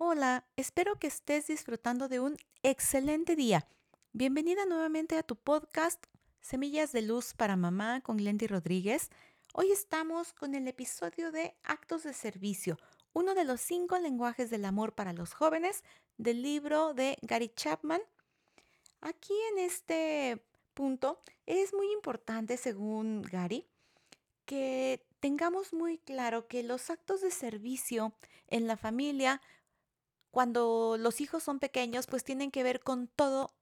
Hola, espero que estés disfrutando de un excelente día. Bienvenida nuevamente a tu podcast Semillas de Luz para Mamá con Glendy Rodríguez. Hoy estamos con el episodio de Actos de Servicio, uno de los cinco lenguajes del amor para los jóvenes del libro de Gary Chapman. Aquí en este punto es muy importante, según Gary, que tengamos muy claro que los actos de servicio en la familia, cuando los hijos son pequeños, pues tienen que ver con todo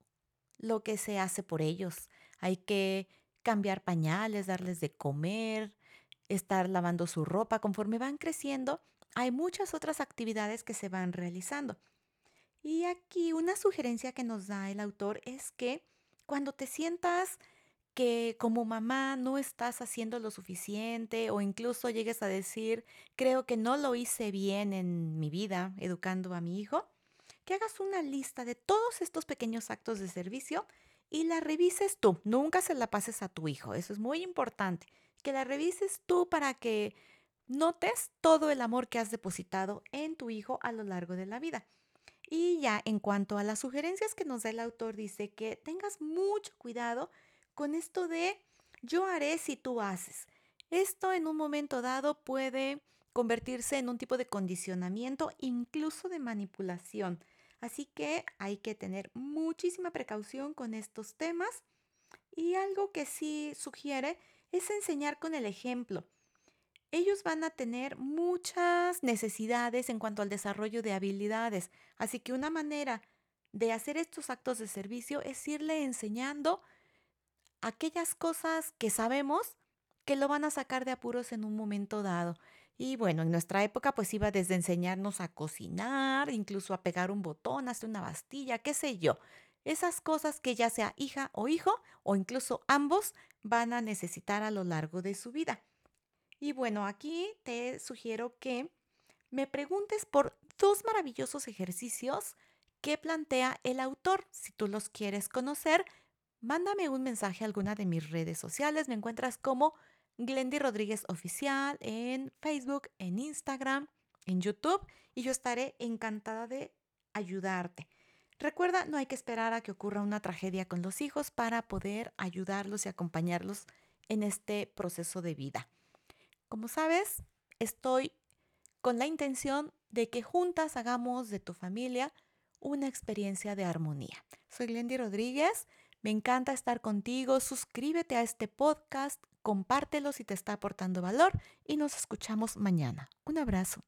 lo que se hace por ellos. Hay que cambiar pañales, darles de comer, estar lavando su ropa. Conforme van creciendo, hay muchas otras actividades que se van realizando. Y aquí una sugerencia que nos da el autor es que cuando te sientas que como mamá no estás haciendo lo suficiente o incluso llegues a decir, creo que no lo hice bien en mi vida educando a mi hijo, que hagas una lista de todos estos pequeños actos de servicio y la revises tú. Nunca se la pases a tu hijo. Eso es muy importante. Que la revises tú para que notes todo el amor que has depositado en tu hijo a lo largo de la vida. Y ya en cuanto a las sugerencias que nos da el autor, dice que tengas mucho cuidado con esto de yo haré si tú haces. Esto en un momento dado puede convertirse en un tipo de condicionamiento, incluso de manipulación. Así que hay que tener muchísima precaución con estos temas. Y algo que sí sugiere es enseñar con el ejemplo. Ellos van a tener muchas necesidades en cuanto al desarrollo de habilidades. Así que una manera de hacer estos actos de servicio es irle enseñando aquellas cosas que sabemos que lo van a sacar de apuros en un momento dado. Y bueno, en nuestra época pues iba desde enseñarnos a cocinar, incluso a pegar un botón, hacer una bastilla, qué sé yo. Esas cosas que ya sea hija o hijo o incluso ambos van a necesitar a lo largo de su vida. Y bueno, aquí te sugiero que me preguntes por dos maravillosos ejercicios que plantea el autor. Si tú los quieres conocer, mándame un mensaje a alguna de mis redes sociales. Me encuentras como Glendy Rodríguez Oficial en Facebook, en Instagram, en YouTube y yo estaré encantada de ayudarte. Recuerda, no hay que esperar a que ocurra una tragedia con los hijos para poder ayudarlos y acompañarlos en este proceso de vida. Como sabes, estoy con la intención de que juntas hagamos de tu familia una experiencia de armonía. Soy Glendy Rodríguez me encanta estar contigo. Suscríbete a este podcast, compártelo si te está aportando valor y nos escuchamos mañana. Un abrazo.